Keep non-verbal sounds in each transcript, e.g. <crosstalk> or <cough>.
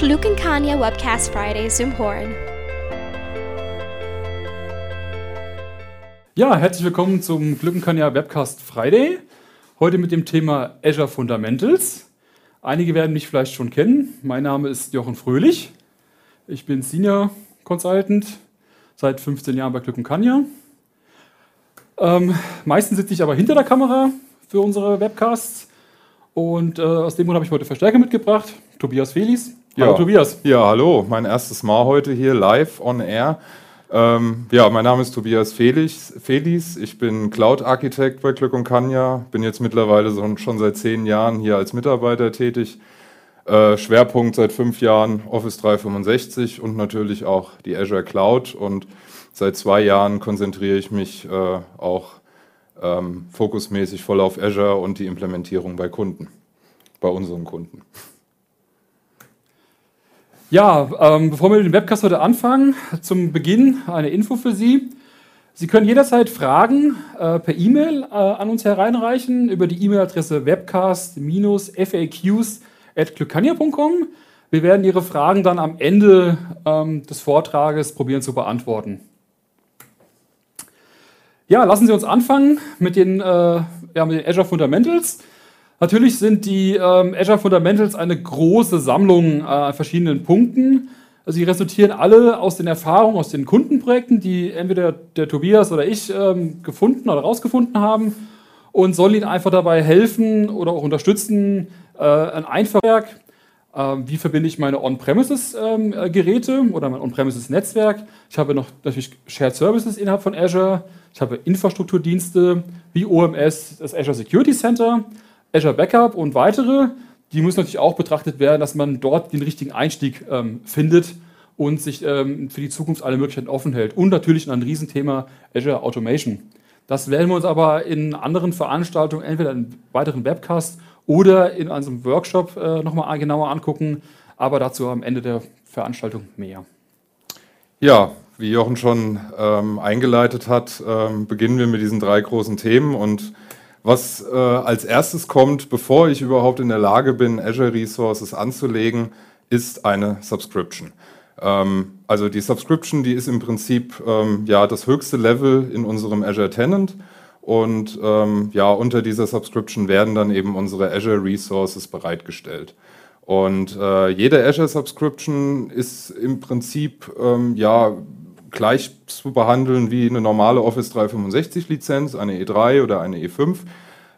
Glück and Kanya Webcast Friday Zoom Horn. Ja, herzlich willkommen zum Glück Webcast Friday. Heute mit dem Thema Azure Fundamentals. Einige werden mich vielleicht schon kennen. Mein Name ist Jochen Fröhlich. Ich bin Senior Consultant seit 15 Jahren bei Glück. Ähm, meistens sitze ich aber hinter der Kamera für unsere Webcasts. Und äh, aus dem Grund habe ich heute Verstärker mitgebracht. Tobias Felis. Hallo ja. Tobias. Ja, hallo. Mein erstes Mal heute hier live on air. Ähm, ja, mein Name ist Tobias Felis. Felis. Ich bin Cloud-Architekt bei Glück und Kanya. Bin jetzt mittlerweile so, schon seit zehn Jahren hier als Mitarbeiter tätig. Äh, Schwerpunkt seit fünf Jahren Office 365 und natürlich auch die Azure Cloud. Und seit zwei Jahren konzentriere ich mich äh, auch ähm, fokusmäßig voll auf Azure und die Implementierung bei Kunden, bei unseren Kunden. Ja, ähm, bevor wir mit dem Webcast heute anfangen, zum Beginn eine Info für Sie. Sie können jederzeit Fragen äh, per E-Mail äh, an uns hereinreichen über die E-Mail-Adresse webcast-faqs.glückania.com. Wir werden Ihre Fragen dann am Ende ähm, des Vortrages probieren zu beantworten. Ja, lassen Sie uns anfangen mit den, äh, ja, mit den Azure Fundamentals. Natürlich sind die ähm, Azure Fundamentals eine große Sammlung äh, an verschiedenen Punkten. Also sie resultieren alle aus den Erfahrungen, aus den Kundenprojekten, die entweder der Tobias oder ich ähm, gefunden oder rausgefunden haben und sollen ihnen einfach dabei helfen oder auch unterstützen, äh, ein Einfachwerk wie verbinde ich meine On-Premises-Geräte ähm, oder mein On-Premises-Netzwerk. Ich habe noch natürlich Shared Services innerhalb von Azure. Ich habe Infrastrukturdienste wie OMS, das Azure Security Center, Azure Backup und weitere. Die müssen natürlich auch betrachtet werden, dass man dort den richtigen Einstieg ähm, findet und sich ähm, für die Zukunft alle Möglichkeiten offen hält. Und natürlich ein Riesenthema Azure Automation. Das werden wir uns aber in anderen Veranstaltungen, entweder in weiteren Webcasts oder in einem Workshop äh, nochmal genauer angucken. Aber dazu am Ende der Veranstaltung mehr. Ja, wie Jochen schon ähm, eingeleitet hat, ähm, beginnen wir mit diesen drei großen Themen. Und was äh, als erstes kommt, bevor ich überhaupt in der Lage bin, Azure Resources anzulegen, ist eine Subscription. Ähm, also die Subscription, die ist im Prinzip ähm, ja das höchste Level in unserem Azure Tenant. Und ähm, ja, unter dieser Subscription werden dann eben unsere Azure Resources bereitgestellt. Und äh, jede Azure Subscription ist im Prinzip ähm, ja gleich zu behandeln wie eine normale Office 365 Lizenz, eine E3 oder eine E5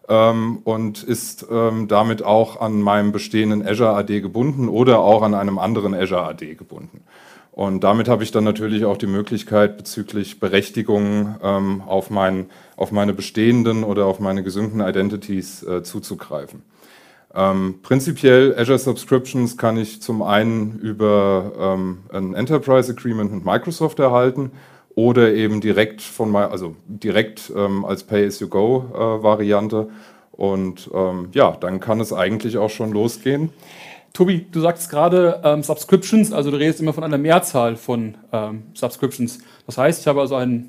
ähm, und ist ähm, damit auch an meinem bestehenden Azure AD gebunden oder auch an einem anderen Azure AD gebunden. Und damit habe ich dann natürlich auch die Möglichkeit, bezüglich Berechtigungen ähm, auf, mein, auf meine bestehenden oder auf meine gesündeten Identities äh, zuzugreifen. Ähm, prinzipiell Azure Subscriptions kann ich zum einen über ähm, ein Enterprise Agreement mit Microsoft erhalten oder eben direkt von also direkt ähm, als Pay-as-you-go-Variante. Äh, Und ähm, ja, dann kann es eigentlich auch schon losgehen. Tobi, du sagst gerade ähm, Subscriptions, also du redest immer von einer Mehrzahl von ähm, Subscriptions. Das heißt, ich habe also eine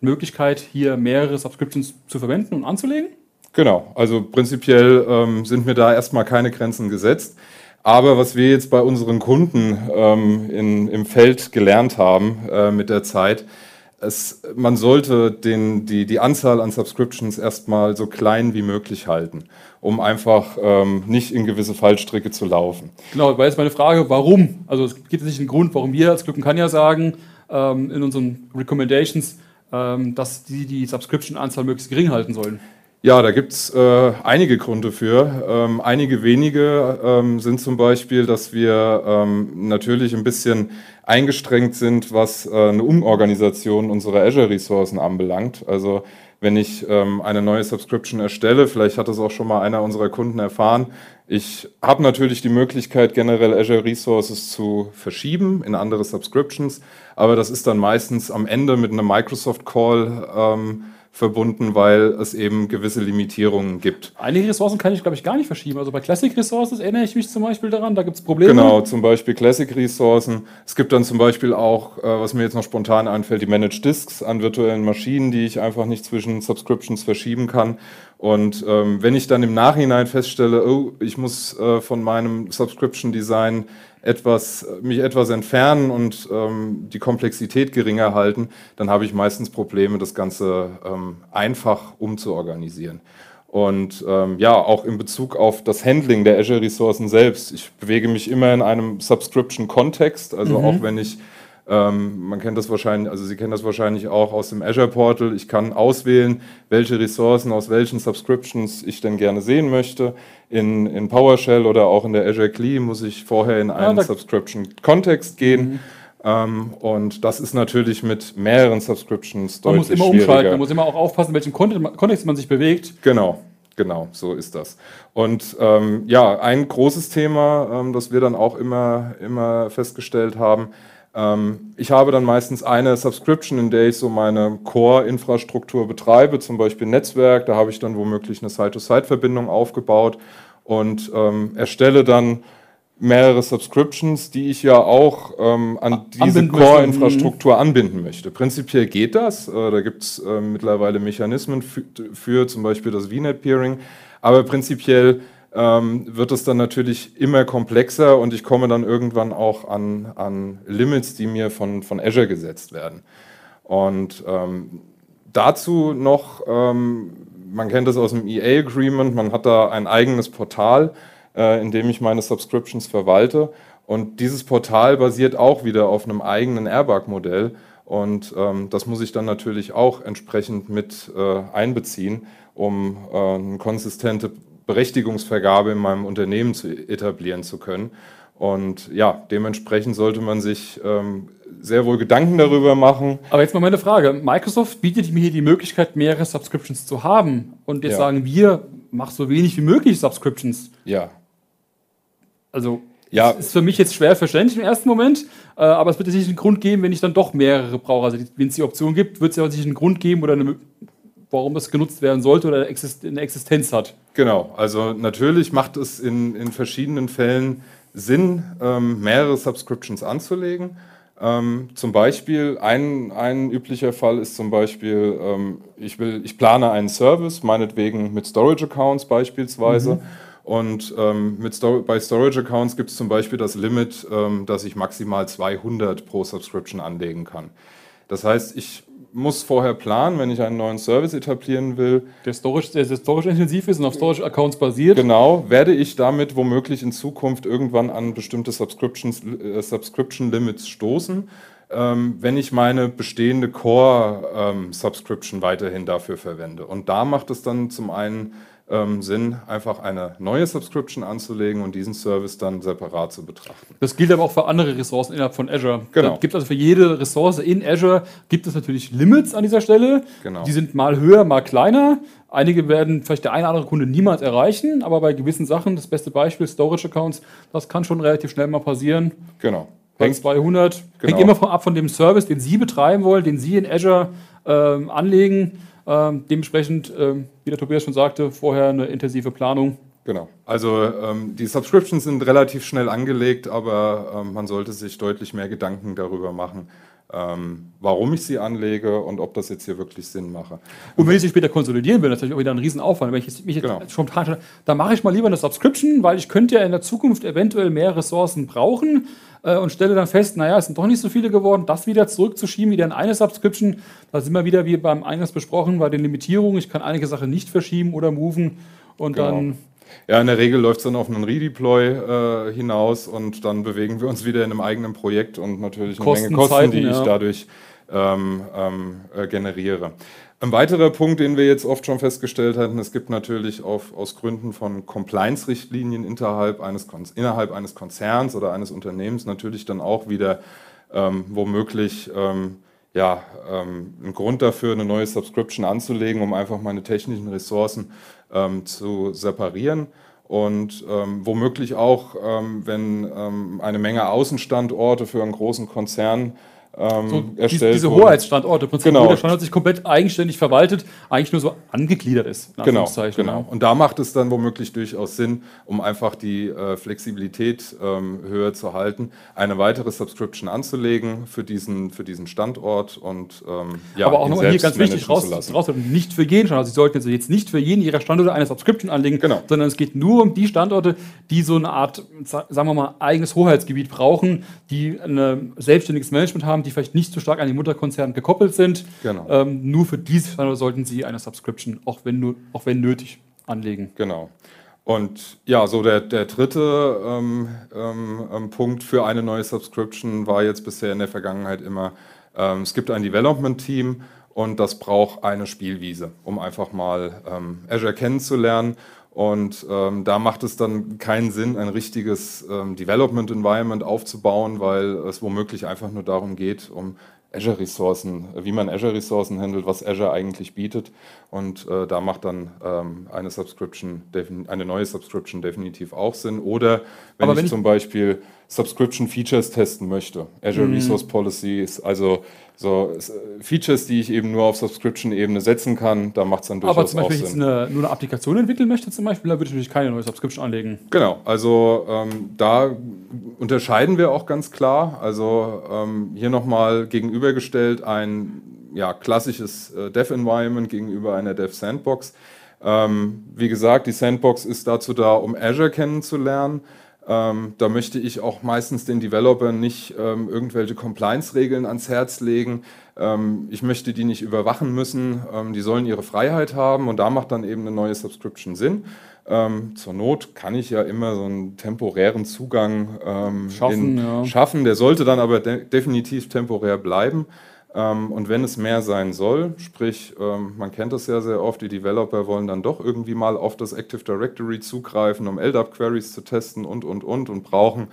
Möglichkeit, hier mehrere Subscriptions zu verwenden und anzulegen? Genau, also prinzipiell ähm, sind mir da erstmal keine Grenzen gesetzt. Aber was wir jetzt bei unseren Kunden ähm, in, im Feld gelernt haben äh, mit der Zeit, es, man sollte den, die, die Anzahl an Subscriptions erstmal so klein wie möglich halten, um einfach ähm, nicht in gewisse Fallstricke zu laufen. Genau, weil jetzt meine Frage, warum? Also es gibt nicht einen Grund, warum wir als Glück kann ja sagen, ähm, in unseren Recommendations, ähm, dass die die Subscription-Anzahl möglichst gering halten sollen. Ja, da gibt es äh, einige Gründe für. Ähm, einige wenige ähm, sind zum Beispiel, dass wir ähm, natürlich ein bisschen eingestrengt sind, was äh, eine Umorganisation unserer Azure-Ressourcen anbelangt. Also wenn ich ähm, eine neue Subscription erstelle, vielleicht hat das auch schon mal einer unserer Kunden erfahren, ich habe natürlich die Möglichkeit, generell Azure Resources zu verschieben in andere Subscriptions, aber das ist dann meistens am Ende mit einem Microsoft Call ähm, verbunden, weil es eben gewisse Limitierungen gibt. Einige Ressourcen kann ich, glaube ich, gar nicht verschieben. Also bei Classic Resources erinnere ich mich zum Beispiel daran, da gibt es Probleme. Genau, zum Beispiel Classic Ressourcen. Es gibt dann zum Beispiel auch, äh, was mir jetzt noch spontan einfällt, die Managed Disks an virtuellen Maschinen, die ich einfach nicht zwischen Subscriptions verschieben kann. Und ähm, wenn ich dann im Nachhinein feststelle, oh, ich muss äh, von meinem Subscription Design etwas, mich etwas entfernen und ähm, die Komplexität geringer halten, dann habe ich meistens Probleme, das Ganze ähm, einfach umzuorganisieren. Und ähm, ja, auch in Bezug auf das Handling der Azure-Ressourcen selbst. Ich bewege mich immer in einem Subscription-Kontext, also mhm. auch wenn ich ähm, man kennt das wahrscheinlich, also Sie kennen das wahrscheinlich auch aus dem Azure Portal. Ich kann auswählen, welche Ressourcen aus welchen Subscriptions ich denn gerne sehen möchte. In, in PowerShell oder auch in der Azure CLI muss ich vorher in einen ja, Subscription-Kontext gehen. Mhm. Ähm, und das ist natürlich mit mehreren Subscriptions deutlich Man muss immer umschalten, man muss immer auch aufpassen, in welchem Kontext man sich bewegt. Genau. Genau, so ist das. Und ähm, ja, ein großes Thema, ähm, das wir dann auch immer, immer festgestellt haben, ich habe dann meistens eine Subscription, in der ich so meine Core-Infrastruktur betreibe, zum Beispiel Netzwerk. Da habe ich dann womöglich eine Site-to-Site-Verbindung aufgebaut und ähm, erstelle dann mehrere Subscriptions, die ich ja auch ähm, an diese Core-Infrastruktur anbinden möchte. Prinzipiell geht das. Äh, da gibt es äh, mittlerweile Mechanismen für, für, zum Beispiel das VNet-Peering. Aber prinzipiell ähm, wird es dann natürlich immer komplexer und ich komme dann irgendwann auch an, an Limits, die mir von, von Azure gesetzt werden. Und ähm, dazu noch, ähm, man kennt das aus dem EA-Agreement, man hat da ein eigenes Portal, äh, in dem ich meine Subscriptions verwalte. Und dieses Portal basiert auch wieder auf einem eigenen Airbag-Modell. Und ähm, das muss ich dann natürlich auch entsprechend mit äh, einbeziehen, um äh, eine konsistente Berechtigungsvergabe in meinem Unternehmen zu etablieren zu können. Und ja, dementsprechend sollte man sich ähm, sehr wohl Gedanken darüber machen. Aber jetzt mal meine Frage. Microsoft bietet mir hier die Möglichkeit, mehrere Subscriptions zu haben. Und jetzt ja. sagen wir, mach so wenig wie möglich Subscriptions. Ja. Also, ja. ist für mich jetzt schwer verständlich im ersten Moment. Äh, aber es wird sicher einen Grund geben, wenn ich dann doch mehrere brauche. Also, wenn es die Option gibt, wird es ja sicher einen Grund geben oder eine warum das genutzt werden sollte oder eine Existenz hat. Genau, also natürlich macht es in, in verschiedenen Fällen Sinn, ähm, mehrere Subscriptions anzulegen. Ähm, zum Beispiel, ein, ein üblicher Fall ist zum Beispiel, ähm, ich, will, ich plane einen Service, meinetwegen mit Storage Accounts beispielsweise. Mhm. Und ähm, mit Stor bei Storage Accounts gibt es zum Beispiel das Limit, ähm, dass ich maximal 200 pro Subscription anlegen kann. Das heißt, ich muss vorher planen, wenn ich einen neuen Service etablieren will. Der Storage, der Storage intensiv ist und auf Storage-Accounts basiert. Genau, werde ich damit womöglich in Zukunft irgendwann an bestimmte Subscriptions, äh, Subscription Limits stoßen, ähm, wenn ich meine bestehende Core-Subscription ähm, weiterhin dafür verwende. Und da macht es dann zum einen ähm, Sinn, einfach eine neue Subscription anzulegen und diesen Service dann separat zu betrachten. Das gilt aber auch für andere Ressourcen innerhalb von Azure. Genau. Es gibt also für jede Ressource in Azure gibt es natürlich Limits an dieser Stelle. Genau. Die sind mal höher, mal kleiner. Einige werden vielleicht der eine oder andere Kunde niemals erreichen, aber bei gewissen Sachen, das beste Beispiel Storage Accounts, das kann schon relativ schnell mal passieren. Genau. Bei 200. Genau. Hängt immer von, ab von dem Service, den Sie betreiben wollen, den Sie in Azure ähm, anlegen. Ähm, dementsprechend, ähm, wie der Tobias schon sagte, vorher eine intensive Planung. Genau. Also ähm, die Subscriptions sind relativ schnell angelegt, aber ähm, man sollte sich deutlich mehr Gedanken darüber machen, ähm, warum ich sie anlege und ob das jetzt hier wirklich Sinn mache. Und wenn ich sie später konsolidieren will, natürlich auch wieder ein Riesenaufwand. Wenn ich mich genau. jetzt schon plane, dann mache ich mal lieber eine Subscription, weil ich könnte ja in der Zukunft eventuell mehr Ressourcen brauchen äh, und stelle dann fest, naja, es sind doch nicht so viele geworden, das wieder zurückzuschieben, wieder in eine Subscription, da sind wir wieder, wie beim Eingangs besprochen, bei den Limitierungen, ich kann einige Sachen nicht verschieben oder moven und genau. dann... Ja, in der Regel läuft es dann auf einen Redeploy äh, hinaus und dann bewegen wir uns wieder in einem eigenen Projekt und natürlich eine Kosten, Menge Kosten, Zeiten, die ja. ich dadurch ähm, ähm, äh, generiere. Ein weiterer Punkt, den wir jetzt oft schon festgestellt hatten, es gibt natürlich auf, aus Gründen von Compliance-Richtlinien innerhalb eines, innerhalb eines Konzerns oder eines Unternehmens natürlich dann auch wieder ähm, womöglich ähm, ja, ähm, einen Grund dafür, eine neue Subscription anzulegen, um einfach meine technischen Ressourcen ähm, zu separieren. Und ähm, womöglich auch, ähm, wenn eine Menge Außenstandorte für einen großen Konzern ähm, so erstellt Diese. Hoheitsstandorte, im Prinzip, genau. der Standort sich komplett eigenständig verwaltet, eigentlich nur so angegliedert ist. Genau, genau. Und da macht es dann womöglich durchaus Sinn, um einfach die äh, Flexibilität ähm, höher zu halten, eine weitere Subscription anzulegen für diesen, für diesen Standort und ähm, ja, Aber auch nochmal hier ganz wichtig raus, raus, nicht für jeden Standort. Sie sollten jetzt nicht für jeden Ihrer Standorte eine Subscription anlegen, genau. sondern es geht nur um die Standorte, die so eine Art, sagen wir mal, eigenes Hoheitsgebiet brauchen, die ein selbstständiges Management haben, die vielleicht nicht so stark an die Mutterkonzerne gekoppelt sind. Genau. Ähm, nur für diese Standorte sollten Sie eine Subscription, auch wenn, auch wenn nötig, anlegen. Genau. Und ja, so der, der dritte ähm, ähm, ähm, Punkt für eine neue Subscription war jetzt bisher in der Vergangenheit immer, ähm, es gibt ein Development-Team und das braucht eine Spielwiese, um einfach mal ähm, Azure kennenzulernen. Und ähm, da macht es dann keinen Sinn, ein richtiges Development Environment aufzubauen, weil es womöglich einfach nur darum geht, um Azure-Ressourcen, wie man Azure-Ressourcen handelt, was Azure eigentlich bietet. Und äh, da macht dann ähm, eine Subscription, eine neue Subscription definitiv auch Sinn. Oder wenn, wenn ich, ich, zum Beispiel Subscription Features testen möchte, Azure mhm. Resource Policies, also so Features, die ich eben nur auf Subscription-Ebene setzen kann, da macht es dann durchaus Aber zum Beispiel, wenn ich jetzt eine, nur eine Applikation entwickeln möchte, zum Beispiel, da würde ich natürlich keine neue Subscription anlegen. Genau, also ähm, da unterscheiden wir auch ganz klar. Also ähm, hier nochmal gegenübergestellt ein ja, klassisches äh, Dev-Environment gegenüber einer Dev-Sandbox. Ähm, wie gesagt, die Sandbox ist dazu da, um Azure kennenzulernen. Ähm, da möchte ich auch meistens den Developern nicht ähm, irgendwelche Compliance-Regeln ans Herz legen. Ähm, ich möchte die nicht überwachen müssen. Ähm, die sollen ihre Freiheit haben und da macht dann eben eine neue Subscription Sinn. Ähm, zur Not kann ich ja immer so einen temporären Zugang ähm, schaffen, in, ja. schaffen. Der sollte dann aber de definitiv temporär bleiben. Ähm, und wenn es mehr sein soll, sprich, ähm, man kennt das ja sehr oft, die Developer wollen dann doch irgendwie mal auf das Active Directory zugreifen, um LDAP-Queries zu testen und, und, und und brauchen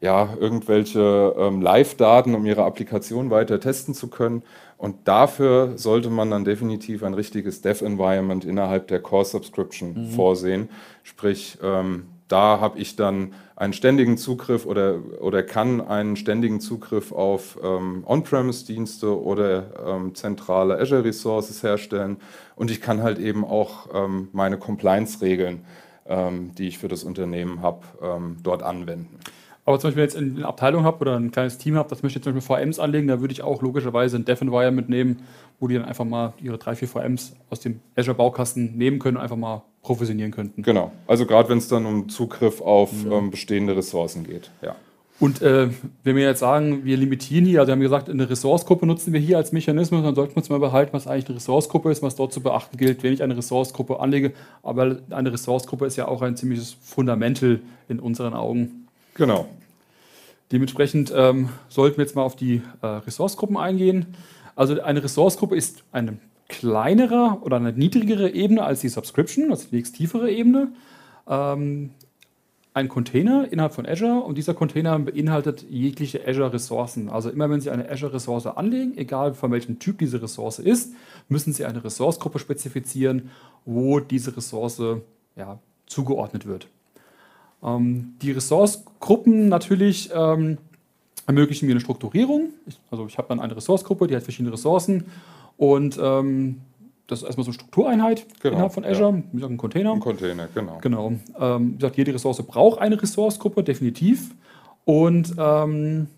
ja irgendwelche ähm, Live-Daten, um ihre Applikation weiter testen zu können. Und dafür sollte man dann definitiv ein richtiges Dev-Environment innerhalb der Core-Subscription mhm. vorsehen. Sprich, ähm, da habe ich dann einen ständigen Zugriff oder, oder kann einen ständigen Zugriff auf ähm, On-Premise-Dienste oder ähm, zentrale Azure-Resources herstellen. Und ich kann halt eben auch ähm, meine Compliance-Regeln, ähm, die ich für das Unternehmen habe, ähm, dort anwenden. Aber zum Beispiel, wenn ich jetzt eine Abteilung habe oder ein kleines Team habe, das möchte ich zum Beispiel VMs anlegen, da würde ich auch logischerweise ein Dev-Environment nehmen, wo die dann einfach mal ihre drei, vier VMs aus dem Azure-Baukasten nehmen können und einfach mal provisionieren könnten. Genau, also gerade wenn es dann um Zugriff auf ja. ähm, bestehende Ressourcen geht. Ja. Und äh, wenn wir jetzt sagen, wir limitieren hier, also wir haben gesagt, eine Ressourcegruppe nutzen wir hier als Mechanismus, dann sollten wir uns mal behalten, was eigentlich eine Ressourcegruppe ist, was dort zu beachten gilt, wenn ich eine Ressourcegruppe anlege. Aber eine Ressourcegruppe ist ja auch ein ziemliches Fundamental in unseren Augen. Genau. Dementsprechend ähm, sollten wir jetzt mal auf die äh, Ressourcegruppen eingehen. Also eine Ressourcegruppe ist eine kleinere oder eine niedrigere Ebene als die Subscription, also die nächst tiefere Ebene. Ähm, ein Container innerhalb von Azure und dieser Container beinhaltet jegliche Azure-Ressourcen. Also immer wenn Sie eine Azure-Ressource anlegen, egal von welchem Typ diese Ressource ist, müssen Sie eine Ressourcegruppe spezifizieren, wo diese Ressource ja, zugeordnet wird. Ähm, die Ressourcegruppen natürlich ähm, ermöglichen mir eine Strukturierung. Ich, also ich habe dann eine Ressourcegruppe, die hat verschiedene Ressourcen und ähm, das ist erstmal so eine Struktureinheit genau, innerhalb von Azure, ja. wie gesagt, ein Container. Ein Container, genau. Genau. Ähm, wie gesagt, jede Ressource braucht eine Ressourcegruppe, definitiv. Und ähm,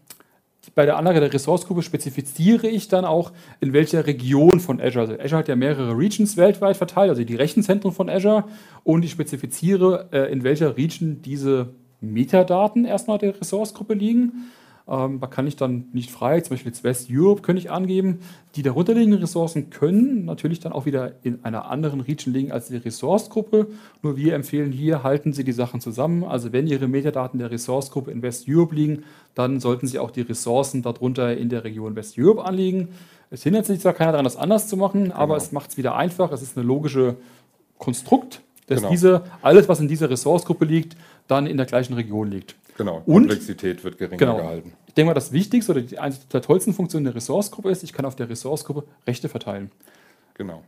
bei der Anlage der Ressourcegruppe spezifiziere ich dann auch, in welcher Region von Azure. Also Azure hat ja mehrere Regions weltweit verteilt, also die Rechenzentren von Azure. Und ich spezifiziere, äh, in welcher Region diese Metadaten erstmal der Ressourcegruppe liegen. Ähm, da kann ich dann nicht frei, zum Beispiel jetzt West Europe könnte ich angeben. Die darunterliegenden Ressourcen können natürlich dann auch wieder in einer anderen Region liegen als die Ressourcegruppe. Nur wir empfehlen hier, halten Sie die Sachen zusammen. Also wenn Ihre Metadaten der Ressourcegruppe in West Europe liegen, dann sollten Sie auch die Ressourcen darunter in der Region West Europe anlegen. Es hindert sich zwar keiner daran, das anders zu machen, genau. aber es macht es wieder einfach. Es ist eine logische Konstrukt, dass genau. diese, alles, was in dieser Ressourcegruppe liegt, dann in der gleichen Region liegt. Genau, und, Komplexität wird geringer genau. gehalten. Ich denke mal, das Wichtigste oder die, eine der tollsten Funktionen der Ressourcegruppe ist, ich kann auf der Ressourcegruppe Rechte verteilen. Genau.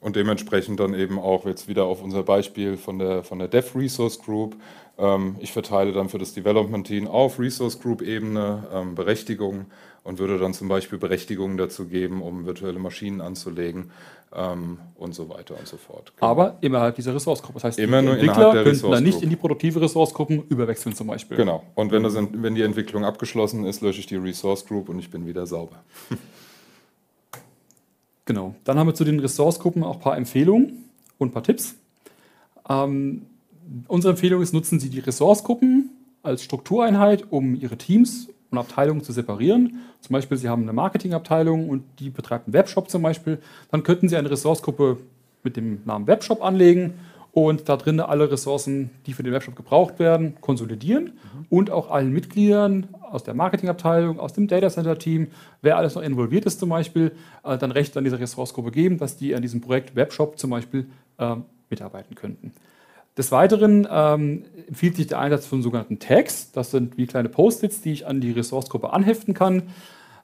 und dementsprechend dann eben auch jetzt wieder auf unser Beispiel von der, von der Dev Resource Group. Ähm, ich verteile dann für das Development Team auf Resource Group Ebene ähm, Berechtigungen und würde dann zum Beispiel Berechtigungen dazu geben, um virtuelle Maschinen anzulegen ähm, und so weiter und so fort. Genau. Aber innerhalb dieser Ressourcegruppe. Das heißt, Immer die nur Entwickler der könnten dann nicht Ressource in die produktive Ressourcegruppen überwechseln zum Beispiel. Genau. Und wenn, das, wenn die Entwicklung abgeschlossen ist, lösche ich die Resource Group und ich bin wieder sauber. <laughs> Genau. Dann haben wir zu den Ressourcegruppen auch ein paar Empfehlungen und ein paar Tipps. Ähm, unsere Empfehlung ist, nutzen Sie die Ressourcegruppen als Struktureinheit, um Ihre Teams und Abteilungen zu separieren. Zum Beispiel, Sie haben eine Marketingabteilung und die betreibt einen Webshop zum Beispiel. Dann könnten Sie eine Ressourcegruppe mit dem Namen Webshop anlegen und da drin alle Ressourcen, die für den Webshop gebraucht werden, konsolidieren mhm. und auch allen Mitgliedern aus der Marketingabteilung, aus dem Data Center Team, wer alles noch involviert ist zum Beispiel, äh, dann Recht an dieser Ressourcegruppe geben, dass die an diesem Projekt Webshop zum Beispiel äh, mitarbeiten könnten. Des Weiteren ähm, empfiehlt sich der Einsatz von sogenannten Tags. Das sind wie kleine Post-its, die ich an die Ressourcegruppe anheften kann.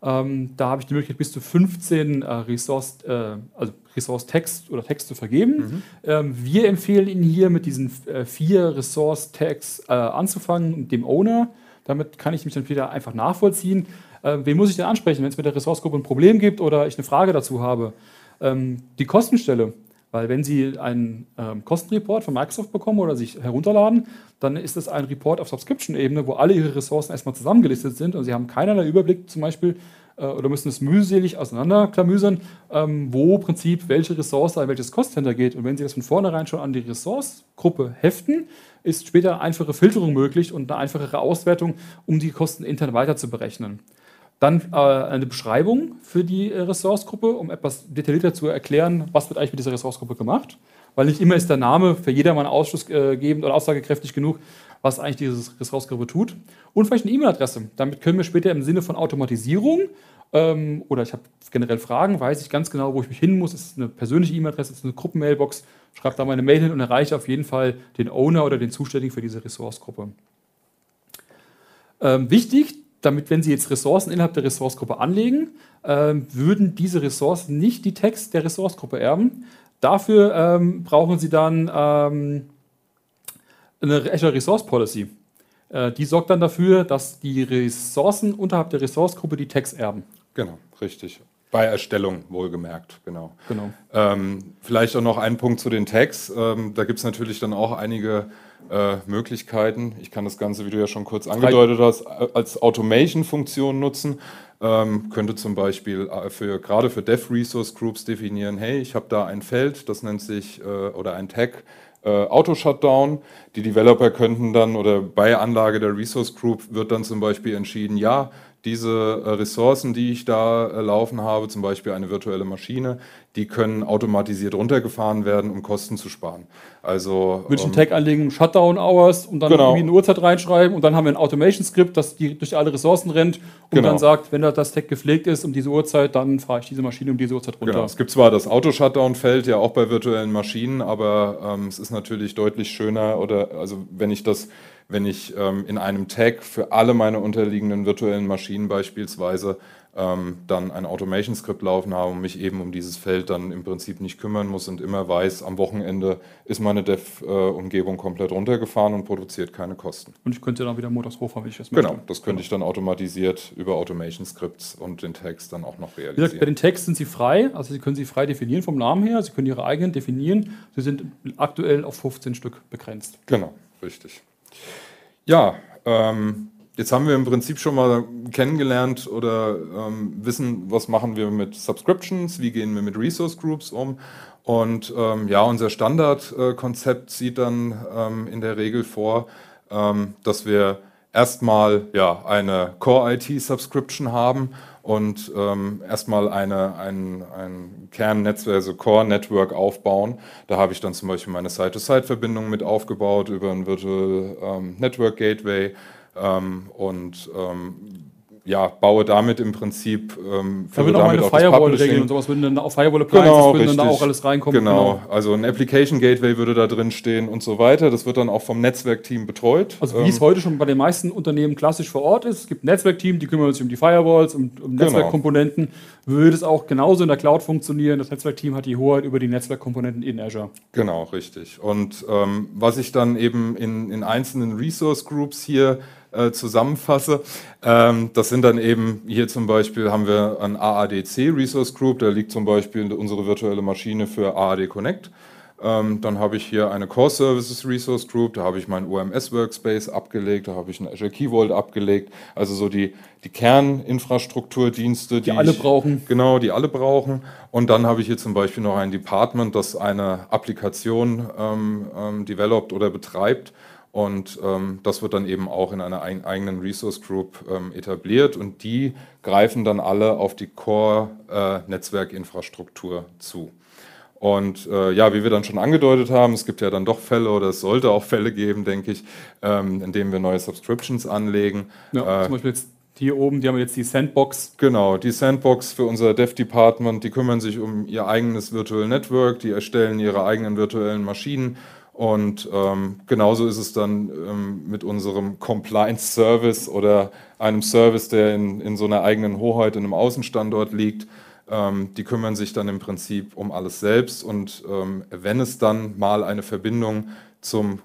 Ähm, da habe ich die Möglichkeit, bis zu 15 äh, Resource, äh, also Resource-Tags oder Tags zu vergeben. Mhm. Ähm, wir empfehlen Ihnen hier mit diesen äh, vier Resource-Tags äh, anzufangen und dem Owner. Damit kann ich mich dann wieder einfach nachvollziehen. Ähm, wen muss ich denn ansprechen, wenn es mit der Ressourcegruppe ein Problem gibt oder ich eine Frage dazu habe? Ähm, die Kostenstelle weil wenn Sie einen ähm, Kostenreport von Microsoft bekommen oder sich herunterladen, dann ist das ein Report auf Subscription-Ebene, wo alle Ihre Ressourcen erstmal zusammengelistet sind und Sie haben keinerlei Überblick zum Beispiel äh, oder müssen es mühselig auseinanderklamüsern, ähm, wo im Prinzip welche Ressource an welches Cost-Center geht. Und wenn Sie das von vornherein schon an die Ressource-Gruppe heften, ist später eine einfache Filterung möglich und eine einfachere Auswertung, um die Kosten intern weiter zu berechnen. Dann äh, eine Beschreibung für die äh, Ressourcegruppe, um etwas detaillierter zu erklären, was wird eigentlich mit dieser Ressourcegruppe gemacht. Weil nicht immer ist der Name für jedermann ausschlussgebend oder aussagekräftig genug, was eigentlich diese Ressourcegruppe tut. Und vielleicht eine E-Mail-Adresse. Damit können wir später im Sinne von Automatisierung ähm, oder ich habe generell Fragen, weiß ich ganz genau, wo ich mich hin muss. Es ist eine persönliche E-Mail-Adresse, es ist eine Gruppenmailbox. Schreibe da meine Mail hin und erreiche auf jeden Fall den Owner oder den Zuständigen für diese Ressourcegruppe. Ähm, wichtig, damit, wenn Sie jetzt Ressourcen innerhalb der Ressourcegruppe anlegen, äh, würden diese Ressourcen nicht die Text der Ressourcegruppe erben. Dafür ähm, brauchen Sie dann ähm, eine Azure Resource Policy. Äh, die sorgt dann dafür, dass die Ressourcen unterhalb der Ressourcegruppe die Tags erben. Genau, richtig. Bei Erstellung wohlgemerkt, genau. genau. Ähm, vielleicht auch noch ein Punkt zu den Tags. Ähm, da gibt es natürlich dann auch einige äh, Möglichkeiten. Ich kann das Ganze, wie du ja schon kurz angedeutet hast, als Automation-Funktion nutzen. Ähm, könnte zum Beispiel äh, für, gerade für Dev Resource Groups definieren, hey, ich habe da ein Feld, das nennt sich, äh, oder ein Tag, äh, Auto-Shutdown. Die Developer könnten dann, oder bei Anlage der Resource Group wird dann zum Beispiel entschieden, ja, diese äh, Ressourcen, die ich da äh, laufen habe, zum Beispiel eine virtuelle Maschine, die können automatisiert runtergefahren werden, um Kosten zu sparen. Also würde ich einen Tag anlegen, Shutdown Hours und dann genau. irgendwie eine Uhrzeit reinschreiben und dann haben wir ein Automation-Skript, das die durch alle Ressourcen rennt und genau. dann sagt, wenn das Tag gepflegt ist um diese Uhrzeit, dann fahre ich diese Maschine um diese Uhrzeit runter. Genau. Es gibt zwar das Auto-Shutdown-Feld ja auch bei virtuellen Maschinen, aber ähm, es ist natürlich deutlich schöner oder also wenn ich das wenn ich ähm, in einem Tag für alle meine unterliegenden virtuellen Maschinen beispielsweise ähm, dann ein Automation-Skript laufen habe und mich eben um dieses Feld dann im Prinzip nicht kümmern muss und immer weiß, am Wochenende ist meine Dev-Umgebung komplett runtergefahren und produziert keine Kosten. Und ich könnte dann wieder montags hochfahren, wenn ich das möchte. Genau, das könnte genau. ich dann automatisiert über Automation-Scripts und den Tags dann auch noch realisieren. Wie gesagt, bei den Tags sind sie frei, also Sie können sie frei definieren vom Namen her, Sie können Ihre eigenen definieren. Sie sind aktuell auf 15 Stück begrenzt. Genau, richtig. Ja, ähm, jetzt haben wir im Prinzip schon mal kennengelernt oder ähm, wissen, was machen wir mit Subscriptions, wie gehen wir mit Resource Groups um. Und ähm, ja, unser Standardkonzept äh, sieht dann ähm, in der Regel vor, ähm, dass wir erstmal ja, eine Core-IT-Subscription haben und ähm, erstmal eine, ein, ein Kernnetzwerk, also Core-Network aufbauen. Da habe ich dann zum Beispiel meine Side-to-Side-Verbindung mit aufgebaut über ein Virtual ähm, Network Gateway ähm, und ähm, ja, baue damit im Prinzip ähm, da würden auch meine Firewall-Regeln und sowas würden dann auf Firewall Appliances genau, würden dann da auch alles reinkommen. Genau. genau. also ein Application Gateway würde da drin stehen und so weiter. Das wird dann auch vom Netzwerkteam betreut. Also wie ähm, es heute schon bei den meisten Unternehmen klassisch vor Ort ist. Es gibt ein Netzwerkteam, die kümmern sich um die Firewalls, um, um genau. Netzwerkkomponenten. Genau. Würde es auch genauso in der Cloud funktionieren. Das Netzwerkteam hat die Hoheit über die Netzwerkkomponenten in Azure. Genau, richtig. Und ähm, was ich dann eben in, in einzelnen Resource Groups hier äh, zusammenfasse. Ähm, das sind dann eben, hier zum Beispiel haben wir ein AADC Resource Group, da liegt zum Beispiel unsere virtuelle Maschine für AAD Connect. Ähm, dann habe ich hier eine Core Services Resource Group, da habe ich meinen OMS Workspace abgelegt, da habe ich einen Azure Key Vault abgelegt, also so die, die Kerninfrastrukturdienste, die, die alle ich, brauchen. Genau, die alle brauchen. Und dann habe ich hier zum Beispiel noch ein Department, das eine Applikation ähm, ähm, developt oder betreibt. Und ähm, das wird dann eben auch in einer ein, eigenen Resource Group ähm, etabliert und die greifen dann alle auf die Core-Netzwerkinfrastruktur äh, zu. Und äh, ja, wie wir dann schon angedeutet haben, es gibt ja dann doch Fälle oder es sollte auch Fälle geben, denke ich, ähm, in denen wir neue Subscriptions anlegen. Ja, äh, zum Beispiel jetzt hier oben, die haben jetzt die Sandbox. Genau, die Sandbox für unser Dev-Department, die kümmern sich um ihr eigenes Virtual Network, die erstellen ihre eigenen virtuellen Maschinen und ähm, genauso ist es dann ähm, mit unserem Compliance Service oder einem Service, der in, in so einer eigenen Hoheit in einem Außenstandort liegt. Ähm, die kümmern sich dann im Prinzip um alles selbst. Und ähm, wenn es dann mal eine Verbindung zum,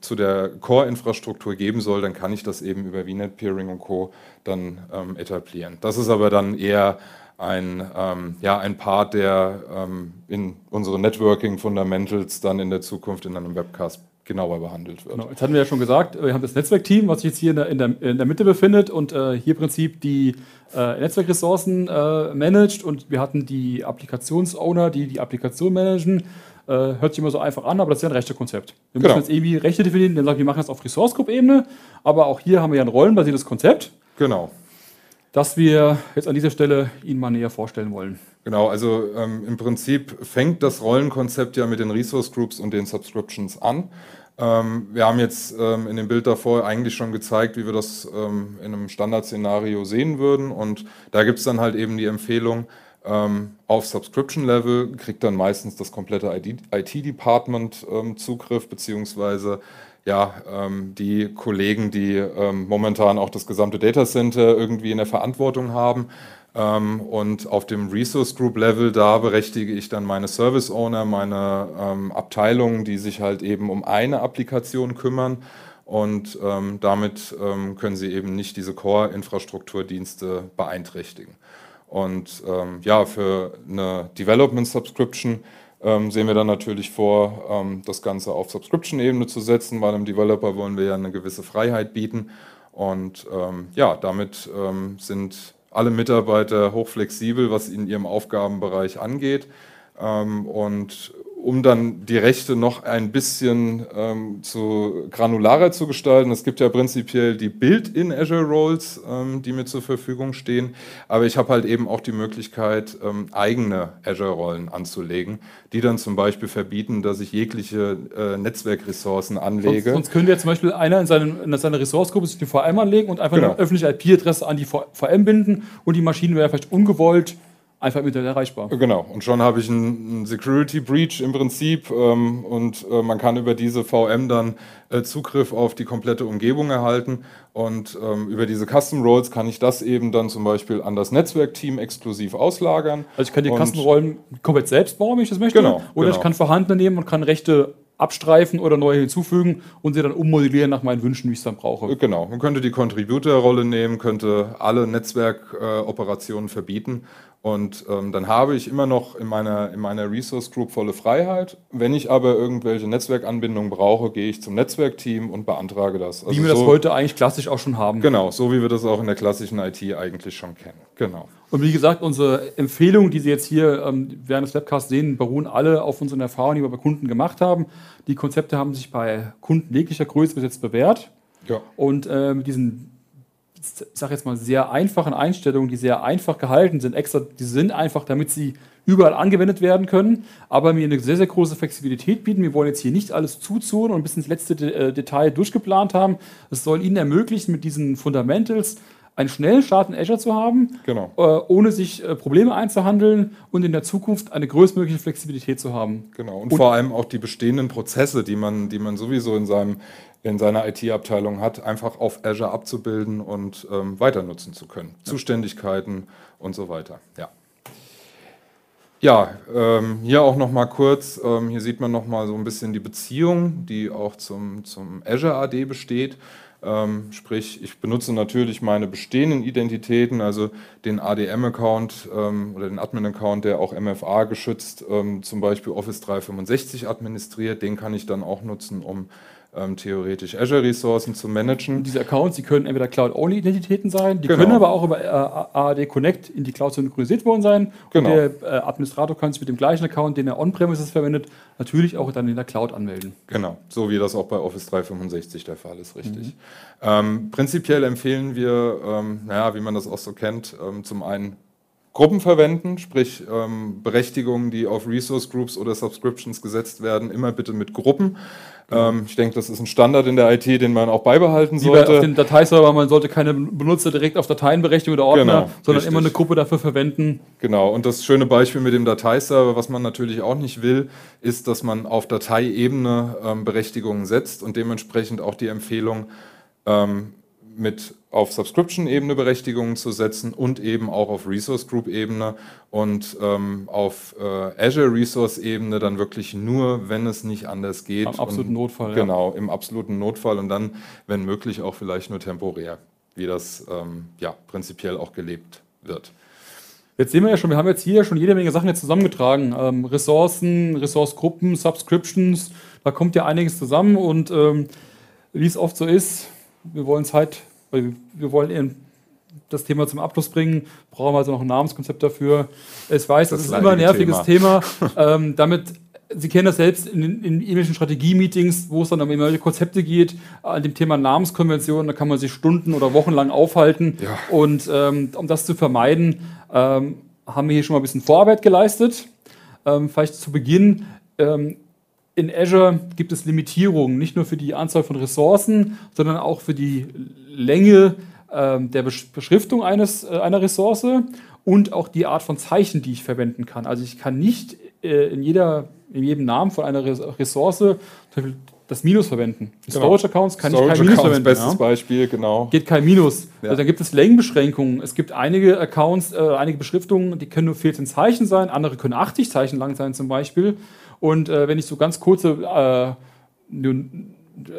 zu der Core-Infrastruktur geben soll, dann kann ich das eben über VNet Peering und Co. dann ähm, etablieren. Das ist aber dann eher ein, ähm, ja, ein Part, der ähm, in unseren Networking Fundamentals dann in der Zukunft in einem Webcast genauer behandelt wird. Genau. Jetzt hatten wir ja schon gesagt, wir haben das Netzwerkteam, was sich jetzt hier in der, in der, in der Mitte befindet und äh, hier im Prinzip die äh, Netzwerkressourcen äh, managt und wir hatten die Applikationsowner, die die Applikation managen. Äh, hört sich immer so einfach an, aber das ist ja ein Rechtekonzept. Wir genau. müssen jetzt irgendwie Rechte definieren, dann sagen wir machen das auf Resource Group Ebene, aber auch hier haben wir ja ein rollenbasiertes Konzept. Genau das wir jetzt an dieser Stelle Ihnen mal näher vorstellen wollen. Genau, also ähm, im Prinzip fängt das Rollenkonzept ja mit den Resource Groups und den Subscriptions an. Ähm, wir haben jetzt ähm, in dem Bild davor eigentlich schon gezeigt, wie wir das ähm, in einem Standardszenario sehen würden. Und da gibt es dann halt eben die Empfehlung, ähm, auf Subscription-Level kriegt dann meistens das komplette IT-Department ähm, Zugriff, beziehungsweise ja, ähm, die Kollegen, die ähm, momentan auch das gesamte Data Center irgendwie in der Verantwortung haben. Ähm, und auf dem Resource Group Level, da berechtige ich dann meine Service Owner, meine ähm, Abteilungen, die sich halt eben um eine Applikation kümmern. Und ähm, damit ähm, können sie eben nicht diese Core-Infrastrukturdienste beeinträchtigen. Und ja, für eine Development Subscription ähm, sehen wir dann natürlich vor, ähm, das Ganze auf Subscription-Ebene zu setzen. Bei einem Developer wollen wir ja eine gewisse Freiheit bieten. Und ähm, ja, damit ähm, sind alle Mitarbeiter hochflexibel, was in ihrem Aufgabenbereich angeht. Ähm, und um dann die Rechte noch ein bisschen ähm, zu granularer zu gestalten. Es gibt ja prinzipiell die Build-in Azure Roles, ähm, die mir zur Verfügung stehen, aber ich habe halt eben auch die Möglichkeit, ähm, eigene Azure Rollen anzulegen, die dann zum Beispiel verbieten, dass ich jegliche äh, Netzwerkressourcen anlege. Sonst, sonst könnte ja zum Beispiel einer in, seinen, in seiner Ressourcegruppe sich die VM anlegen und einfach genau. eine öffentliche IP-Adresse an die VM binden und die Maschine wäre vielleicht ungewollt einfach im Internet erreichbar. Genau, und schon habe ich einen Security Breach im Prinzip ähm, und äh, man kann über diese VM dann äh, Zugriff auf die komplette Umgebung erhalten und ähm, über diese Custom Roles kann ich das eben dann zum Beispiel an das Netzwerkteam exklusiv auslagern. Also ich kann die Custom Rollen komplett selbst bauen, wenn ich das möchte. Genau. Oder genau. ich kann vorhandene nehmen und kann Rechte abstreifen oder neue hinzufügen und sie dann ummodellieren nach meinen Wünschen, wie ich es dann brauche. Genau, man könnte die Contributor-Rolle nehmen, könnte alle Netzwerkoperationen äh, verbieten und ähm, dann habe ich immer noch in meiner, in meiner Resource Group volle Freiheit. Wenn ich aber irgendwelche Netzwerkanbindungen brauche, gehe ich zum Netzwerkteam und beantrage das. Also wie wir so, das heute eigentlich klassisch auch schon haben. Genau, so wie wir das auch in der klassischen IT eigentlich schon kennen. Genau. Und wie gesagt, unsere Empfehlungen, die Sie jetzt hier ähm, während des Webcasts sehen, beruhen alle auf unseren Erfahrungen, die wir bei Kunden gemacht haben. Die Konzepte haben sich bei Kunden jeglicher Größe bis jetzt bewährt. Ja. Und äh, mit diesen sage jetzt mal, sehr einfachen Einstellungen, die sehr einfach gehalten sind, extra, die sind einfach, damit sie überall angewendet werden können, aber mir eine sehr, sehr große Flexibilität bieten. Wir wollen jetzt hier nicht alles zuzonen und bis ins letzte De äh, Detail durchgeplant haben. Es soll Ihnen ermöglichen, mit diesen Fundamentals einen schnellen Start in Azure zu haben, Genau. äh, ohne sich äh, Probleme einzuhandeln und in der Zukunft eine größtmögliche Flexibilität zu haben. Genau. Und, vor allem auch die bestehenden Prozesse, die man, die man sowieso in, seinem, in seiner IT-Abteilung hat, einfach auf Azure abzubilden und ähm, weiter nutzen zu können. Zuständigkeiten und so weiter. Ja. Ja, ähm, hier auch noch mal kurz, ähm, hier sieht man noch mal so ein bisschen die Beziehung, die auch zum, zum Azure AD besteht. Ähm, sprich, ich benutze natürlich meine bestehenden Identitäten, also den ADM-Account ähm, oder den Admin-Account, der auch MFA geschützt ähm, zum Beispiel Office 365 administriert. Den kann ich dann auch nutzen, um ähm, theoretisch Azure-Ressourcen zu managen. Diese Accounts, die können entweder Cloud-Only-Identitäten sein, die Genau. können aber auch über äh, AAD Connect in die Cloud synchronisiert worden sein. Genau. Und der äh, Administrator kann sich mit dem gleichen Account, den er on-premises verwendet, natürlich auch dann in der Cloud anmelden. Genau, so wie das auch bei Office 365 der Fall ist, richtig. Ähm, prinzipiell empfehlen wir, ähm, naja, wie man das auch so kennt, ähm, zum einen Gruppen verwenden, sprich ähm, Berechtigungen, die auf Resource Groups oder Subscriptions gesetzt werden, immer bitte mit Gruppen. Ähm, ich denke, das ist ein Standard in der IT, den man auch beibehalten Wie bei auf sollte. den Dateiserver, man sollte keine Benutzer direkt auf Dateien berechtigen oder Ordner, Genau, sondern richtig. immer eine Gruppe dafür verwenden. Genau, und das schöne Beispiel mit dem Dateiserver, was man natürlich auch nicht will, ist, dass man auf Dateiebene ähm, Berechtigungen setzt und dementsprechend auch die Empfehlung, ähm, mit auf Subscription-Ebene Berechtigungen zu setzen und eben auch auf Resource Group-Ebene und ähm, auf äh, Azure Resource-Ebene dann wirklich nur, wenn es nicht anders geht. Am absoluten und, Notfall, ja. Genau, im absoluten Notfall und dann, wenn möglich, auch vielleicht nur temporär, wie das ähm, ja prinzipiell auch gelebt wird. Jetzt sehen wir ja schon, wir haben jetzt hier schon jede Menge Sachen jetzt zusammengetragen. Ähm, Ressourcen, Ressourcegruppen, Subscriptions, da kommt ja einiges zusammen und ähm, wie es oft so ist, wir wollen Zeit, weil wir wollen eben das Thema zum Abschluss bringen, brauchen wir also noch ein Namenskonzept dafür. Ich weiß, das, Das ist immer ein nerviges Thema. ähm, damit, Sie kennen das selbst in, in irgendwelchen Strategie-Meetings, wo es dann um irgendwelche Konzepte geht, an dem Thema Namenskonvention, da kann man sich Stunden oder Wochen lang aufhalten. Ja. Und ähm, um das zu vermeiden, ähm, haben wir hier schon mal ein bisschen Vorarbeit geleistet. Ähm, vielleicht zu Beginn. In Azure gibt es Limitierungen, nicht nur für die Anzahl von Ressourcen, sondern auch für die Länge ähm, der Besch Beschriftung eines, äh, einer Ressource und auch die Art von Zeichen, die ich verwenden kann. Also ich kann nicht äh, in, jeder, in jedem Namen von einer Res Ressource zum Beispiel das Minus verwenden. Genau. Storage Accounts kann ich Storage kein Minus Accounts, verwenden. bestes ja Beispiel, genau. geht kein Minus. Ja. Also dann gibt es Längenbeschränkungen. Es gibt einige Accounts, äh, einige Beschriftungen, die können nur 14 Zeichen sein, andere können 80 Zeichen lang sein zum Beispiel. Und äh, wenn ich so ganz kurze äh, nur,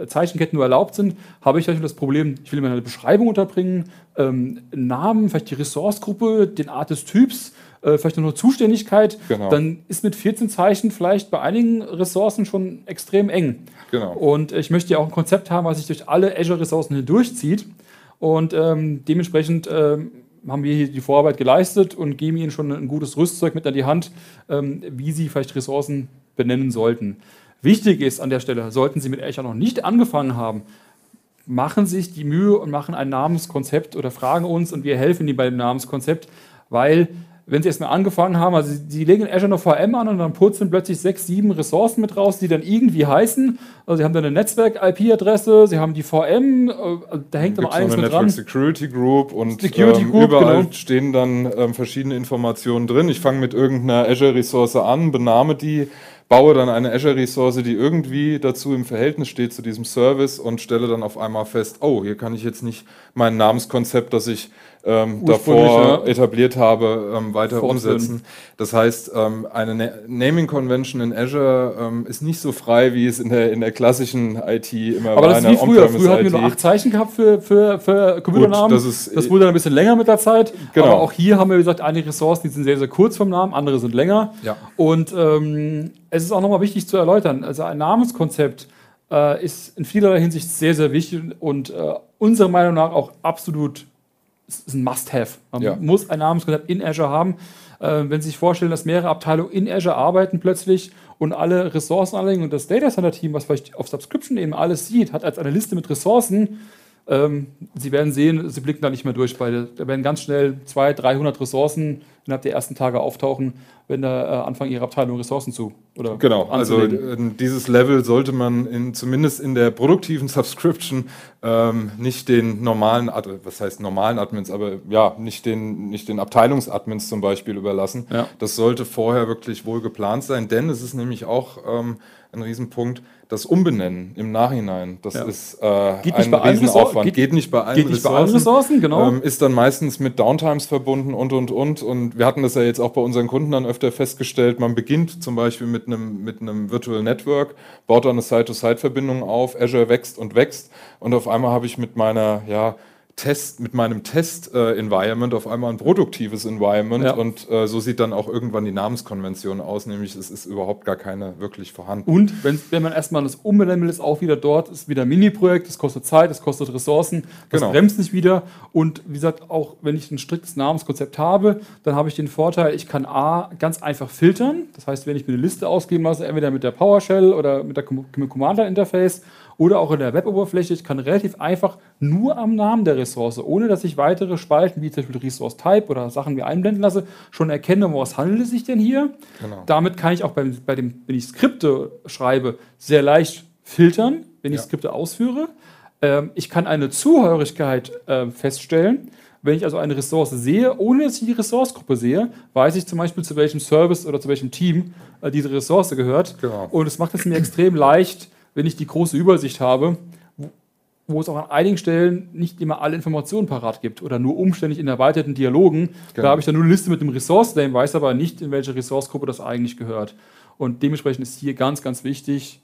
Zeichenketten nur erlaubt sind, habe ich das Problem, ich will mir eine Beschreibung unterbringen, ähm, Namen, vielleicht die Ressourcegruppe, den Art des Typs, äh, vielleicht noch eine Zuständigkeit. Genau. Dann ist mit 14 Zeichen vielleicht bei einigen Ressourcen schon extrem eng. Genau. Und ich möchte ja auch ein Konzept haben, was sich durch alle Azure-Ressourcen hindurchzieht. Und ähm, dementsprechend ähm, haben wir hier die Vorarbeit geleistet und geben Ihnen schon ein gutes Rüstzeug mit an die Hand, ähm, wie Sie vielleicht Ressourcen benennen sollten. Wichtig ist an der Stelle, sollten Sie mit Azure noch nicht angefangen haben, machen Sie sich die Mühe und machen ein Namenskonzept oder fragen uns und wir helfen Ihnen bei dem Namenskonzept, weil wenn Sie erstmal angefangen haben, also Sie legen in Azure noch VM an und dann purzeln plötzlich sechs, sieben Ressourcen mit raus, die dann irgendwie heißen. Also Sie haben dann eine Netzwerk-IP-Adresse, Sie haben die VM, äh, da hängt dann noch einiges mit dran. Security Group und Security ähm, Group, überall genau. stehen dann ähm, verschiedene Informationen drin. Ich fange mit irgendeiner Azure-Ressource an, benahme die, baue dann eine Azure-Ressource, die irgendwie dazu im Verhältnis steht zu diesem Service und stelle dann auf einmal fest, oh, hier kann ich jetzt nicht mein Namenskonzept, das ich ähm, davor etabliert habe, ähm, weiter Fortführen. umsetzen. Das heißt, ähm, eine Na Naming Convention in Azure ähm, ist nicht so frei, wie es in der, in der klassischen IT immer Aber war. das ist wie früher. Früher hatten wir nur acht Zeichen gehabt für, für, für Computernamen. das ist- das wurde dann ein bisschen länger mit der Zeit. Genau. Aber auch hier haben wir wie gesagt einige Ressourcen, die sind sehr, sehr kurz vom Namen, andere sind länger. Ja. Und ähm, es ist auch nochmal wichtig zu erläutern. Also ein Namenskonzept äh, ist in vielerlei Hinsicht sehr, sehr wichtig und äh, unserer Meinung nach auch absolut ist ein Must-Have. Man Ja. muss ein Namenskonzept in Azure haben. Äh, wenn Sie sich vorstellen, dass mehrere Abteilungen in Azure arbeiten plötzlich und alle Ressourcen anlegen und das Data Center Team, was vielleicht auf Subscription eben alles sieht, hat als eine Liste mit Ressourcen, Ähm, Sie werden sehen, Sie blicken da nicht mehr durch. Bei, da werden ganz schnell 200, 300 Ressourcen innerhalb der ersten Tage auftauchen, wenn da äh, anfangen, Ihre Abteilung Ressourcen zu oder Genau, also anzulegen. äh, dieses Level sollte man in, zumindest in der produktiven <laughs> Subscription ähm, nicht den normalen, Ad was heißt normalen Admins, aber ja, nicht den, nicht den Abteilungsadmins zum Beispiel überlassen. Ja. Das sollte vorher wirklich wohl geplant sein, denn es ist nämlich auch ähm, ein Riesenpunkt, das Umbenennen im Nachhinein. Das Ja. ist äh, Geht nicht ein Riesenaufwand. Ressourcen- geht- Geht, nicht bei allen geht nicht bei allen Ressourcen, genau. Ähm, ist dann meistens mit Downtimes verbunden und und und. Und wir hatten das ja jetzt auch bei unseren Kunden dann öfter festgestellt. Man beginnt zum Beispiel mit einem, mit einem Virtual Network, baut dann eine Side-to-Side-Verbindung auf, Azure wächst und wächst und auf einmal habe ich mit meiner, ja, Test, mit meinem Test-Environment auf einmal ein produktives Environment Ja. und äh, so sieht dann auch irgendwann die Namenskonvention aus, nämlich es ist überhaupt gar keine wirklich vorhanden. Und wenn, wenn man erstmal das umbenennen will, ist auch wieder dort, ist wieder ein Mini-Projekt, es kostet Zeit, es kostet Ressourcen, das Genau. bremst nicht wieder. Und wie gesagt, auch wenn ich ein striktes Namenskonzept habe, dann habe ich den Vorteil, ich kann A, ganz einfach filtern. Das heißt, wenn ich mir eine Liste ausgeben lasse, entweder mit der PowerShell oder mit der Com- Commander-Interface oder auch in der Web-Oberfläche, ich kann relativ einfach nur am Namen der Ressource, ohne dass ich weitere Spalten wie zum Beispiel Resource Type oder Sachen mir einblenden lasse, schon erkennen, um was handelt es sich denn hier. Genau. Damit kann ich auch beim, bei dem, wenn ich Skripte schreibe, sehr leicht filtern, wenn ich Ja. Skripte ausführe. Ähm, ich kann eine Zuhörigkeit äh, feststellen. Wenn ich also eine Ressource sehe, ohne dass ich die Ressourcegruppe sehe, weiß ich zum Beispiel, zu welchem Service oder zu welchem Team äh, diese Ressource gehört. Genau. Und es macht es mir extrem leicht, wenn ich die große Übersicht habe, wo, es auch an einigen Stellen nicht immer alle Informationen parat gibt oder nur umständlich in erweiterten Dialogen. Genau. Da habe ich dann nur eine Liste mit dem Resource-Name, weiß aber nicht, in welche Ressourcegruppe das eigentlich gehört. Und dementsprechend ist hier ganz, ganz wichtig,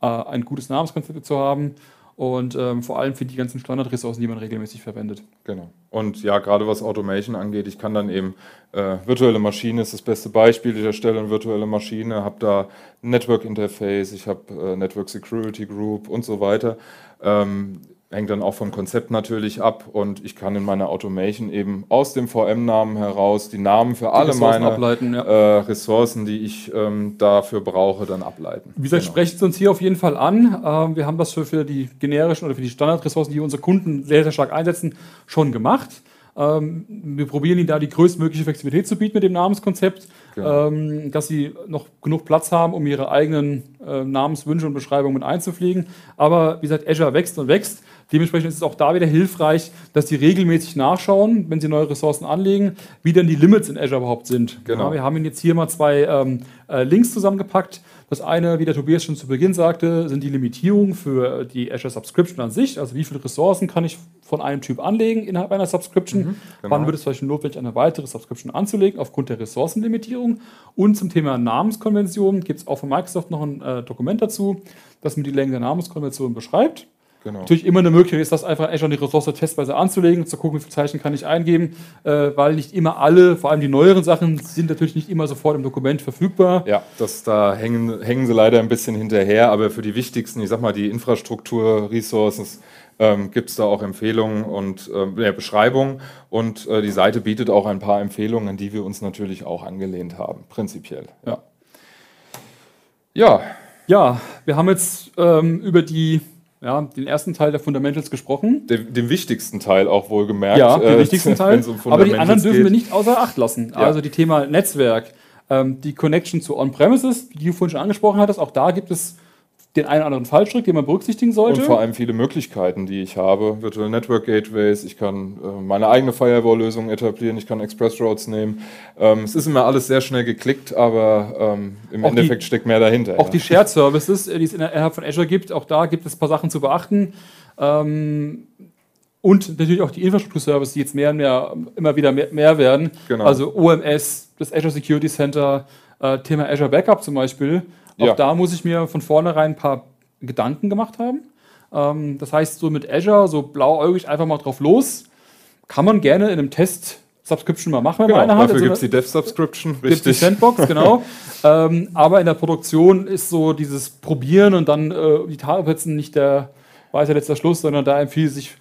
äh, ein gutes Namenskonzept zu haben und ähm, vor allem für die ganzen Standardressourcen, die man regelmäßig verwendet. Genau. Und ja, gerade was Automation angeht, ich kann dann eben, äh, virtuelle Maschine ist das beste Beispiel. Ich erstelle eine virtuelle Maschine, habe da Network Interface, ich habe äh, Network Security Group und so weiter. Ähm, hängt dann auch vom Konzept natürlich ab und ich kann in meiner Automation eben aus dem VM-Namen heraus die Namen für alle Ressourcen meine ja. äh, Ressourcen, die ich ähm, dafür brauche, dann ableiten. Wie gesagt, Genau. sprecht es uns hier auf jeden Fall an. Ähm, wir haben das für, für die generischen oder für die Standardressourcen, die unsere Kunden sehr, sehr stark einsetzen, schon gemacht. Ähm, wir probieren ihnen da die größtmögliche Flexibilität zu bieten mit dem Namenskonzept, Genau. ähm, dass sie noch genug Platz haben, um ihre eigenen äh, Namenswünsche und Beschreibungen mit einzupflegen. Aber wie gesagt, Azure wächst und wächst. Dementsprechend ist es auch da wieder hilfreich, dass sie regelmäßig nachschauen, wenn sie neue Ressourcen anlegen, wie denn die Limits in Azure überhaupt sind. Genau. Ja, wir haben Ihnen jetzt hier mal zwei ähm, äh, Links zusammengepackt. Das eine, wie der Tobias schon zu Beginn sagte, sind die Limitierungen für die Azure Subscription an sich. Also wie viele Ressourcen kann ich von einem Typ anlegen innerhalb einer Subscription? genau. Wann wird es zum Beispiel notwendig, eine weitere Subscription anzulegen aufgrund der Ressourcenlimitierung? Und zum Thema Namenskonvention gibt es auch von Microsoft noch ein äh, Dokument dazu, das mir die Länge der Namenskonvention beschreibt. Genau. Natürlich immer eine Möglichkeit ist, das einfach Azure die Ressource testweise anzulegen, zu gucken, wie viele Zeichen kann ich eingeben, äh, weil nicht immer alle, vor allem die neueren Sachen, sind natürlich nicht immer sofort im Dokument verfügbar. Ja, das, da hängen, hängen sie leider ein bisschen hinterher, aber für die wichtigsten, ich sag mal, die Infrastruktur-Resources, ähm, gibt es da auch Empfehlungen und ja, Beschreibungen und äh, die Seite bietet auch ein paar Empfehlungen, an die wir uns natürlich auch angelehnt haben, prinzipiell. Ja. Ja, Ja, wir haben jetzt ähm, über die, ja, den ersten Teil der Fundamentals gesprochen. den, den wichtigsten Teil auch wohlgemerkt. Ja, den äh, wichtigsten Teil. <laughs> um aber die anderen dürfen wir nicht außer Acht lassen. Ja. Also die Thema Netzwerk, ähm, die Connection zu On-Premises, die du vorhin schon angesprochen hattest, auch da gibt es den einen oder anderen Fallstrick, den man berücksichtigen sollte. Und vor allem viele Möglichkeiten, die ich habe. Virtual Network Gateways, ich kann äh, meine eigene Firewall-Lösung etablieren, ich kann Express Routes nehmen. Ähm, es ist immer alles sehr schnell geklickt, aber ähm, im Auch die- Endeffekt steckt mehr dahinter. Auch ja. die Shared Services, äh, die es innerhalb von Azure gibt, auch da gibt es ein paar Sachen zu beachten. Ähm, und natürlich auch die Infrastruktur-Services, die jetzt mehr und mehr immer wieder mehr, mehr werden. Genau. Also OMS, das Azure Security Center, äh, Thema Azure Backup zum Beispiel. Auch Ja. da muss ich mir von vornherein ein paar Gedanken gemacht haben. Ähm, das heißt, so mit Azure, so blauäugig einfach mal drauf los, kann man gerne in einem Test Subscription mal machen, wenn Genau, man eine hat. dafür Also gibt es die Dev-Subscription, Gibt die. Sandbox, <laughs> genau. ähm, aber in der Produktion ist so dieses Probieren und dann äh, die Tage setzen nicht der weiße letzter Schluss, sondern da empfiehlt sich,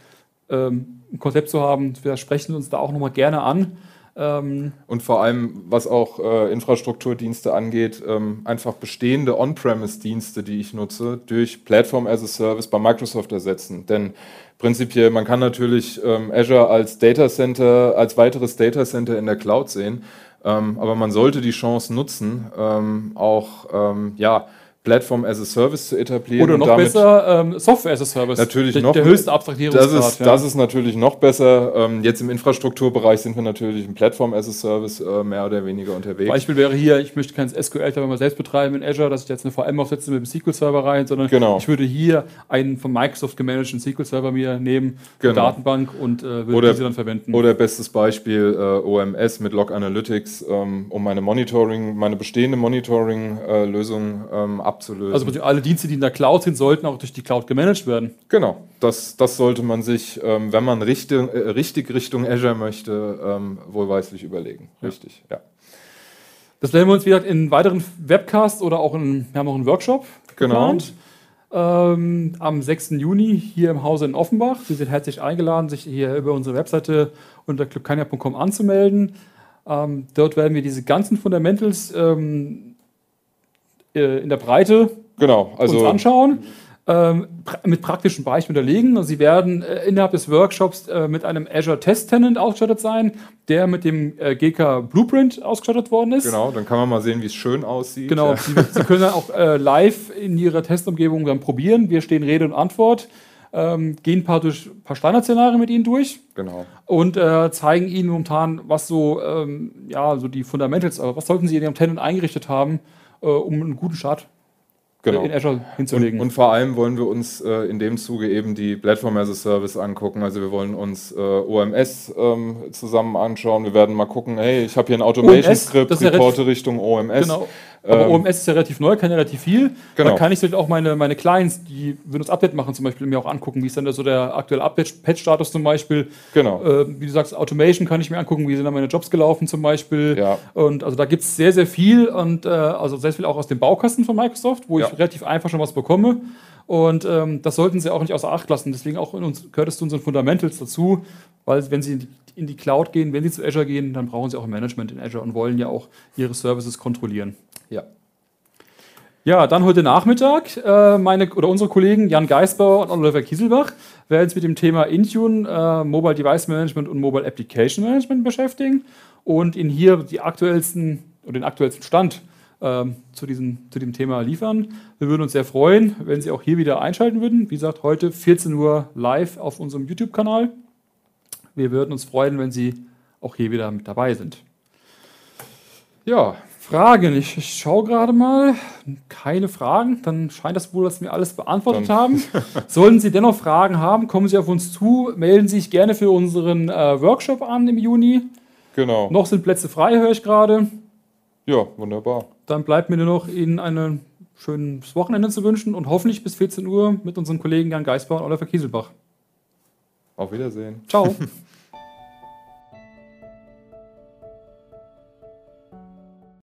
ähm, ein Konzept zu haben. Wir sprechen uns da auch nochmal gerne an. Ähm, und vor allem, was auch äh, Infrastrukturdienste angeht, ähm, einfach bestehende On-Premise-Dienste, die ich nutze, durch Platform as a Service bei Microsoft ersetzen. Denn prinzipiell, man kann natürlich ähm, Azure als Data Center, als weiteres Data Center in der Cloud sehen, ähm, aber man sollte die Chance nutzen, ähm, auch ähm, ja, Plattform as a Service zu etablieren. Oder noch besser ähm, Software as a Service. Natürlich der, noch. Der höchste Abstrahierungsgrad. Das ist, ja. das ist natürlich noch besser. Ähm, jetzt im Infrastrukturbereich sind wir natürlich im Plattform as a Service äh, mehr oder weniger unterwegs. Beispiel wäre hier, ich möchte kein SQL mal selbst betreiben in Azure, dass ich jetzt eine VM aufsetze mit dem SQL-Server rein, sondern genau. ich würde hier einen von Microsoft gemanagten SQL-Server mir nehmen, genau. eine Datenbank und äh, würde oder, diese dann verwenden. Oder bestes Beispiel äh, OMS mit Log Analytics, ähm, um meine Monitoring, meine bestehende Monitoring-Lösung äh, ähm, abzulösen. Also alle Dienste, die in der Cloud sind, sollten auch durch die Cloud gemanagt werden. Genau, das, das sollte man sich, ähm, wenn man richtig, äh, richtig Richtung Azure möchte, ähm, wohlweislich überlegen. Richtig, ja. Das werden wir uns wieder in weiteren Webcasts oder auch in, wir haben auch einen Workshop genau. Ähm, am 6. Juni hier im Hause in Offenbach. Sie sind herzlich eingeladen, sich hier über unsere Webseite unter clubkania.com anzumelden. Ähm, dort werden wir diese ganzen Fundamentals ähm, äh, in der Breite genau, also uns anschauen. Ähm, pra mit praktischen Beispielen unterlegen. Und Sie werden äh, innerhalb des Workshops äh, mit einem Azure Test Tenant ausgestattet sein, der mit dem äh, GK Blueprint ausgestattet worden ist. Genau, dann kann man mal sehen, wie es schön aussieht. Genau, ja. Sie, Sie, können dann auch äh, live in Ihrer Testumgebung dann probieren. Wir stehen Rede und Antwort. Ähm, gehen ein paar, durch, paar Standardszenarien mit Ihnen durch. Genau. Und äh, zeigen Ihnen momentan, was so, ähm, ja, so die Fundamentals, aber was sollten Sie in Ihrem Tenant eingerichtet haben, äh, um einen guten Start genau. in Azure hinzulegen. Und, und, vor allem wollen wir uns äh, in dem Zuge eben die Platform as a Service angucken. Also wir wollen uns äh, OMS ähm, zusammen anschauen. Wir werden mal gucken, hey, ich habe hier ein Automation-Skript, reporte Richtung OMS. Genau. Aber ähm, OMS ist ja relativ neu, kann ja relativ viel. Genau. Da kann ich auch meine, meine Clients, die Windows Update machen, zum Beispiel mir auch angucken, wie ist dann so der aktuelle Update-Patch-Status zum Beispiel. Genau. Äh, wie du sagst, Automation kann ich mir angucken, wie sind dann meine Jobs gelaufen zum Beispiel. Ja. Und also da gibt es sehr, sehr viel und äh, also sehr viel auch aus dem Baukasten von Microsoft, wo ja. ich relativ einfach schon was bekomme. Und ähm, das sollten Sie auch nicht außer Acht lassen. Deswegen auch in uns, gehört es zu unseren Fundamentals dazu, weil wenn Sie in die, Cloud gehen, wenn Sie zu Azure gehen, dann brauchen Sie auch ein Management in Azure und wollen ja auch Ihre Services kontrollieren. Ja. Ja, dann heute Nachmittag äh, meine oder unsere Kollegen Jan Geisbauer und Oliver Kieselbach werden sich mit dem Thema Intune, äh, Mobile Device Management und Mobile Application Management beschäftigen und Ihnen hier die aktuellsten oder den aktuellsten Stand zu, diesem, zu dem Thema liefern. Wir würden uns sehr freuen, wenn Sie auch hier wieder einschalten würden. Wie gesagt, heute 14 Uhr live auf unserem YouTube-Kanal. Wir würden uns freuen, wenn Sie auch hier wieder mit dabei sind. Ja, Fragen. Ich, ich schaue gerade mal. Keine Fragen. Dann scheint das wohl, dass wir alles beantwortet Dann. haben. <laughs> Sollten Sie dennoch Fragen haben, kommen Sie auf uns zu. Melden Sie sich gerne für unseren äh, Workshop an im Juni. Genau. Noch sind Plätze frei, höre ich gerade. Ja, wunderbar. Dann bleibt mir nur noch Ihnen ein schönes Wochenende zu wünschen und hoffentlich bis 14 Uhr mit unseren Kollegen Jan Geisbauer und Oliver Kieselbach. Auf Wiedersehen. Ciao. <laughs>